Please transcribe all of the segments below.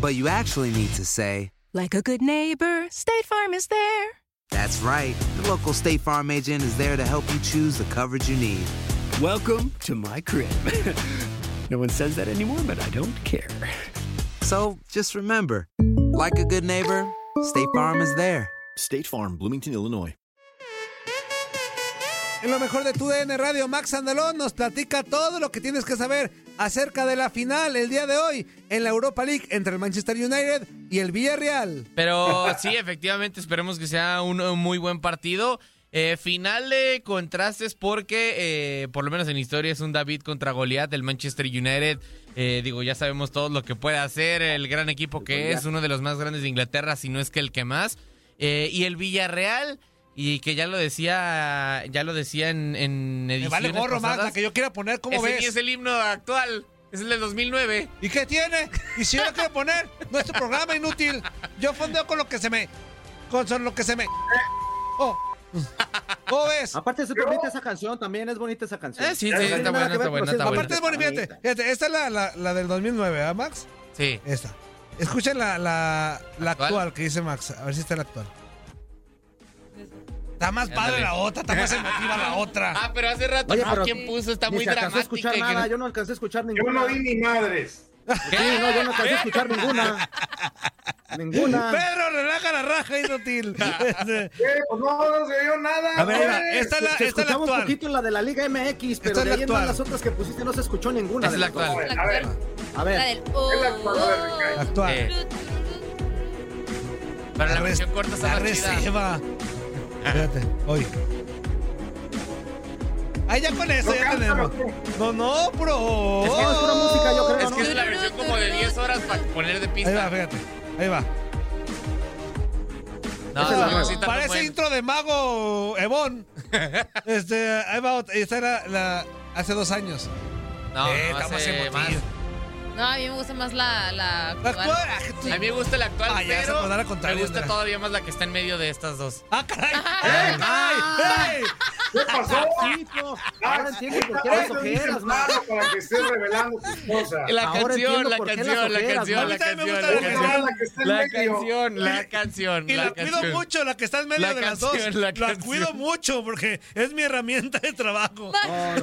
But you actually need to say, Like a good neighbor, State Farm is there. That's right. The local State Farm agent is there to help you choose the coverage you need. Welcome to my crib. no one says that anymore, but I don't care. So just remember, like a good neighbor, State Farm is there. State Farm, Bloomington, Illinois. En lo mejor de tu DN Radio, Max Andalón nos platica todo lo que tienes que saber acerca de la final el día de hoy en la Europa League entre el Manchester United y el Villarreal. Pero sí, efectivamente, esperemos que sea un, un muy buen partido. Eh, final de contrastes porque, eh, por lo menos en historia, es un David contra Goliat del Manchester United. Eh, digo, ya sabemos todos lo que puede hacer, el gran equipo que es, uno de los más grandes de Inglaterra, si no es que el que más. Eh, y el Villarreal, y que ya lo decía, ya lo decía en, en Me vale gorro, Max, pasadas. la que yo quiera poner, ¿cómo Ese ves? es el himno actual, es el de 2009. ¿Y qué tiene? ¿Y si yo lo quiero poner? Nuestro programa inútil. Yo fondeo con lo que se me... Con lo que se me... Oh. ¿Cómo ves? Aparte es bonita esa canción, también es bonita esa canción. Eh, sí, sí, No está buena, está buena, está buena. Aparte es bonita, fíjate, fíjate, esta es la, la, la del 2009, ¿ah, Max? Sí. Esta. Escuchen la, la, la actual que dice Max. A ver si está la actual. Está más padre Ándale. la otra, está más emotiva la otra. Ah, pero hace rato Oye, no, pero ¿quién puso? Está muy alcanzó a dramática. escuchar y nada, yo no alcancé a escuchar Yo ninguna. no vi ni madres. Sí, no, yo no alcancé a escuchar ninguna. Ninguna. Pedro, relaja la raja, inútil. ¿Qué? Pues no, no se oyó nada. A ver, güey. esta es la, Se esta es la escuchaba un actual. poquito la de la Liga MX, pero de la ahí en actual. las otras que pusiste no se escuchó ninguna. Es la actual. A ver, A ver. La del es la actual, actual. Eh, pero la versión corta está la más chida. Espérate, hoy. Ah, ya con eso, No ya tenemos. no. No, no, bro. Es que No, es pura música, yo creo, Es ¿no? que es la versión como de 10 horas para poner de Ahí va, pista. fíjate. Ahí va. No, no, muy Parece intro de Mago Evon. este, ahí va otra. Esta era la hace dos años. No, Eh, no, hace más. No, a mí me gusta más la, la La actual. ah, A mí me gusta la actual, Ah, ya se pero dar la me gusta Andrea. todavía más la que está en medio de estas dos. ¡Ah, caray! ¡Ey, caray! ¡Ey! ¿Qué pasó? Ahora entiendo por qué las ojeras, man. malo para que estés revelando tus cosas. La canción, la canción, la canción, la A mí también me canción, gusta la canción. la canción, la canción, Y la cuido canción. mucho, la que está en medio de las canción, dos. la cuido mucho porque es mi herramienta de trabajo.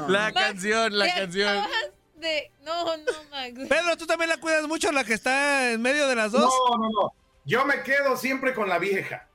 La Max, canción, la canción. De... No, no, Max. Pedro, ¿tú también la cuidas mucho, la que está en medio de las dos? No, no, no. Yo me quedo siempre con la vieja.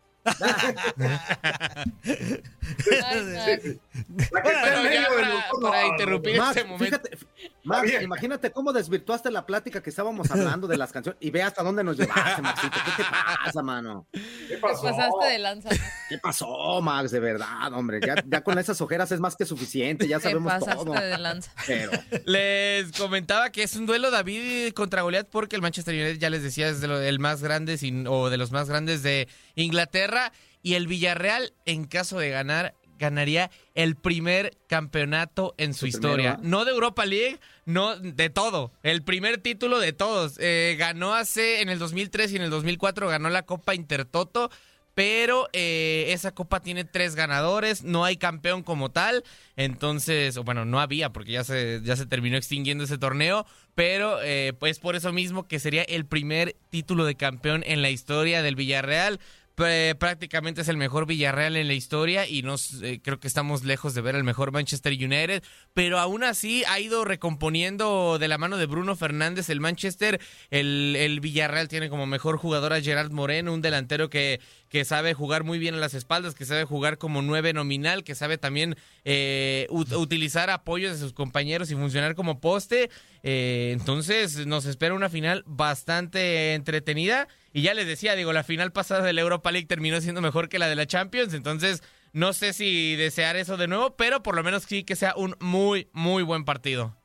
Para, interrumpir Max, este momento. fíjate, Max, bien. imagínate cómo desvirtuaste la plática que estábamos hablando de las canciones y ve hasta dónde nos llevaste, Maxito. ¿Qué te pasa, mano? ¿Qué Te pasó? pasaste de lanza. ¿Qué pasó, Max? De verdad, hombre. Ya, ya con esas ojeras es más que suficiente, ya Te sabemos pasaste todo. de lanza. Pero, Les comentaba que es un duelo David contra Goliat porque el Manchester United, ya les decía, es de lo- el más grande sin- o de los más grandes de Inglaterra. Y el Villarreal, en caso de ganar, ganaría el primer campeonato en su El historia. primero, ¿ah? No de Europa League, no de todo. El primer título de todos. Eh, ganó hace en el 2003 y en el 2004 ganó la Copa Intertoto. pero eh, esa copa tiene tres ganadores, no hay campeón como tal, entonces, o bueno, no había porque ya se, ya se terminó extinguiendo ese torneo, pero eh, pues por eso mismo que sería el primer título de campeón en la historia del Villarreal. Pr- prácticamente es el mejor Villarreal en la historia y nos eh, creo que estamos lejos de ver el mejor Manchester United, pero aún así ha ido recomponiendo de la mano de Bruno Fernández el Manchester, el, Villarreal tiene como mejor jugador a Gerard Moreno, un delantero que, que sabe jugar muy bien a las espaldas, que sabe jugar como nueve nominal, que sabe también eh, ut- utilizar apoyos de sus compañeros y funcionar como poste. Eh, entonces nos espera una final bastante entretenida. Y ya les decía, digo, la final pasada de la Europa League terminó siendo mejor que la de la Champions. Entonces no sé si desear eso de nuevo, pero por lo menos sí que sea un muy, muy buen partido.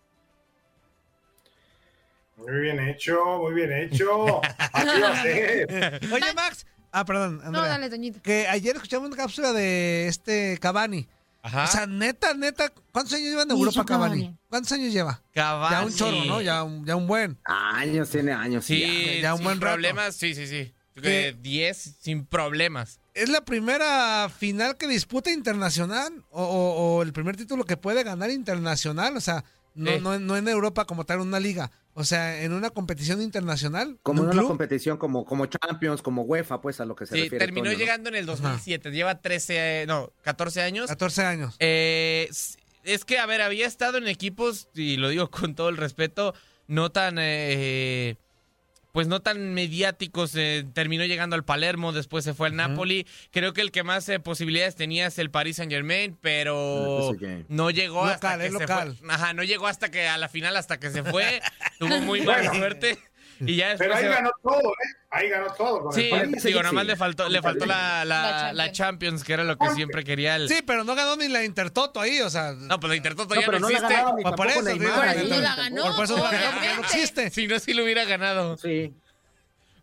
Muy bien hecho, muy bien hecho. Así va a ser. Oye, Max. Ah, perdón, Andrea. No, dale, Toñito. Que ayer escuchamos una cápsula de este Cavani. Ajá. O sea, neta, neta, ¿cuántos años lleva en Y Europa Cavani? ¿Cuántos años lleva? Cavani. Ya un chorro, ¿no? Ya un, ya un buen. Años, tiene años. Sí, ya un sin buen rato. problemas, sí, sí, sí. ¿Qué? Eh, 10 sin problemas. ¿Es la primera final que disputa internacional? ¿O, o- o el primer título que puede ganar internacional? O sea, no, no, no en Europa como tal, una liga. O sea, en una competición internacional. Como ¿en en un una club? competición, como, como Champions, como UEFA, pues a lo que se Sí, refiere. terminó Toño, ¿no? llegando en el 2007. Lleva 13, eh, no, 14 años. 14 años. Eh, es que, a ver, había estado en equipos, y lo digo con todo el respeto, no tan, eh, pues no tan mediáticos. eh, terminó llegando al Palermo, después se fue al Napoli. Creo que el que más eh, posibilidades tenía es el Paris Saint Germain, pero Ah, PSG. no llegó hasta Local, que es se local. fue. Ajá, no llegó hasta que a la final, hasta que se fue. Tuvo muy mala suerte. Y ya después Pero ahí se- ganó todo, ¿eh? Ahí ganó todo. Con Sí, el digo, sí. nomás le faltó, le faltó la, la, La la Champions, que era lo que siempre quería el... Sí, pero no ganó ni la Intertoto ahí, o sea. No, pues la Intertoto No, ya pero no no la existe. ni Pues por eso, Neymar. por ahí. no la ganó, por eso no la ganó, porque ya no obviamente. existe. Si no, sí lo hubiera ganado. Sí.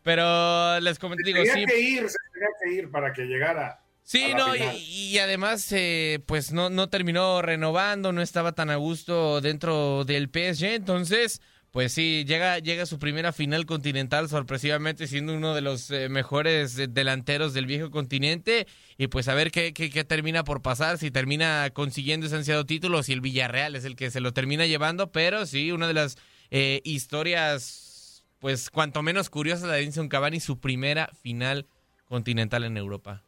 Pero les comento, digo, tenía sí. que ir, se tenía que ir para que llegara. Sí, no, y además, eh, pues no, no terminó renovando, no estaba tan a gusto dentro del PSG, entonces, pues sí, llega, llega a su primera final continental, sorpresivamente siendo uno de los eh, mejores eh, delanteros del viejo continente, y pues a ver qué, qué, qué termina por pasar, si termina consiguiendo ese ansiado título, si el Villarreal es el que se lo termina llevando, pero sí, una de las eh, historias, pues cuanto menos curiosas, de Edinson Cavani, su primera final continental en Europa.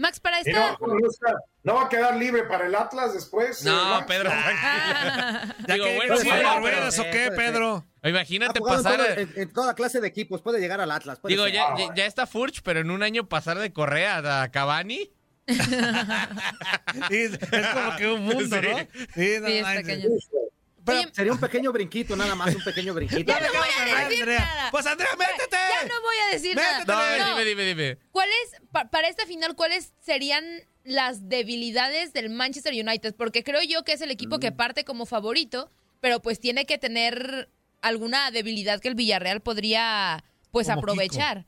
Max, para esta. no, no va a quedar libre para el Atlas después. No, eh? Pedro, Ah, Ya Digo, que bueno, ¿sí sí, o qué. Pedro? Imagínate en, pasar. todo- en- en toda clase de equipos. Puede llegar al Atlas. Digo, ser. ya, ya, ya está Furch, pero en un año pasar de Correa a Cavani. Sí, es como que un mundo, ¿no? Sí, no Sí, está. Pero Oye, sería un pequeño brinquito, nada más, un pequeño brinquito. Ya no voy a decir Andrea. nada. Pues Andrea, métete. Ya no voy a decir Métete. Nada. No. dime, dime, dime. ¿Cuáles, pa- para esta final, cuáles serían las debilidades del Manchester United? Porque creo yo que es el equipo Mm. que parte como favorito, pero pues tiene que tener alguna debilidad que el Villarreal podría pues Como aprovechar.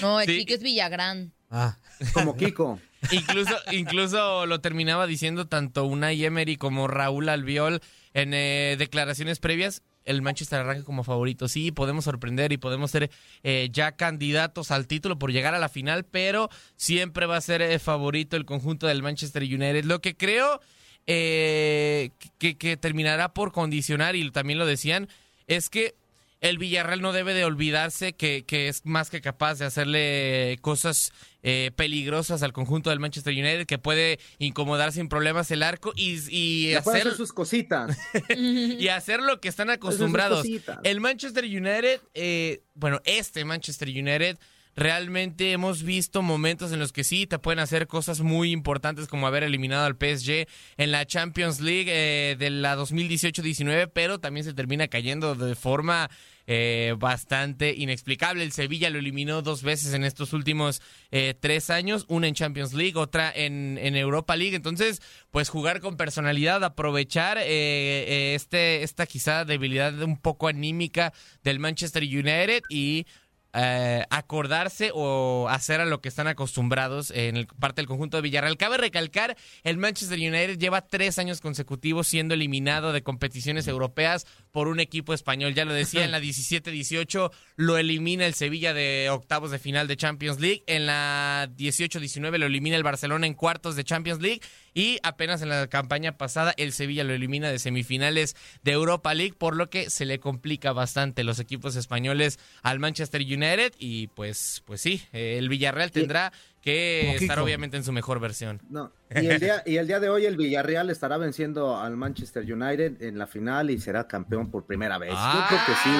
No, el Sí. chico es Villagrán. Ah. Como Kiko. Incluso, incluso lo terminaba diciendo tanto Unai Emery como Raúl Albiol en eh, declaraciones previas. El Manchester arranca como favorito. Sí, podemos sorprender y podemos ser eh, ya candidatos al título por llegar a la final, pero siempre va a ser eh, favorito el conjunto del Manchester United. Lo que creo eh, que, que terminará por condicionar, y también lo decían, es que el Villarreal no debe de olvidarse que, que es más que capaz de hacerle cosas eh, peligrosas al conjunto del Manchester United, que puede incomodar sin problemas el arco y, y hacer, hacer sus cositas. y hacer lo que están acostumbrados. El Manchester United, eh, bueno, este Manchester United, realmente hemos visto momentos en los que sí te pueden hacer cosas muy importantes como haber eliminado al PSG en la Champions League eh, de la 2018-19, pero también se termina cayendo de forma eh, bastante inexplicable. El Sevilla lo eliminó dos veces en estos últimos eh, tres años, una en Champions League, otra en, en Europa League. Entonces, pues jugar con personalidad, aprovechar eh, eh, este, esta quizá debilidad un poco anímica del Manchester United y eh, acordarse o hacer a lo que están acostumbrados en el, parte del conjunto de Villarreal. Cabe recalcar, el Manchester United lleva tres años consecutivos siendo eliminado de competiciones europeas por un equipo español. Ya lo decía, en la 17-18 lo elimina el Sevilla de octavos de final de Champions League. En la 18-19 lo elimina el Barcelona en cuartos de Champions League. Y apenas en la campaña pasada el Sevilla lo elimina de semifinales de Europa League, por lo que se le complica bastante los equipos españoles al Manchester United. Y pues, pues sí, eh, el Villarreal tendrá que estar obviamente en su mejor versión. No. Y el, día, y el día de hoy el Villarreal estará venciendo al Manchester United en la final y será campeón por primera vez. Yo creo que sí.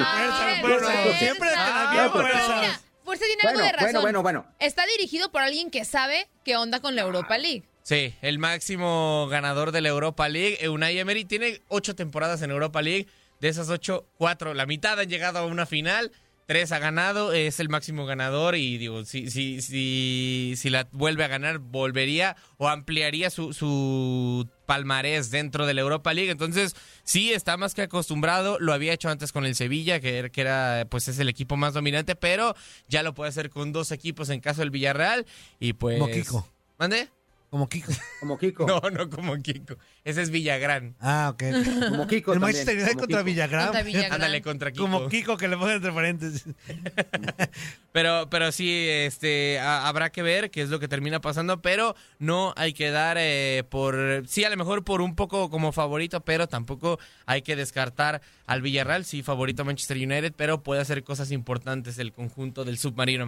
Fuerza, siempre te la dio fuerza. Fuerza tiene algo Bueno, de razón. bueno, bueno, bueno. Está dirigido por alguien que sabe qué onda con la Europa League. Sí, el máximo ganador de la Europa League, Unai Emery, tiene ocho temporadas en Europa League. De esas ocho, cuatro, la mitad han llegado a una final. Tres ha ganado, es el máximo ganador y digo, si, si, si, si la vuelve a ganar, volvería o ampliaría su, su palmarés dentro de la Europa League. Entonces, sí, está más que acostumbrado. Lo había hecho antes con el Sevilla, que, era- que era, pues es el equipo más dominante, pero ya lo puede hacer con dos equipos en caso del Villarreal. Y pues. Kiko. ¿Mande? Como Kiko. Como Kiko. No, no como Kiko. Ese es Villagrán. Ah, ok. Como Kiko El también, Manchester United contra Kiko. Villagrán. Contra Villagrán. Ándale contra Kiko. Como Kiko que le ponen entre paréntesis. Pero, pero sí, este, a- habrá que ver qué es lo que termina pasando, pero no hay que dar eh, por, sí, a lo mejor por un poco como favorito, pero tampoco hay que descartar al Villarreal, sí, favorito a Manchester United, pero puede hacer cosas importantes el conjunto del submarino.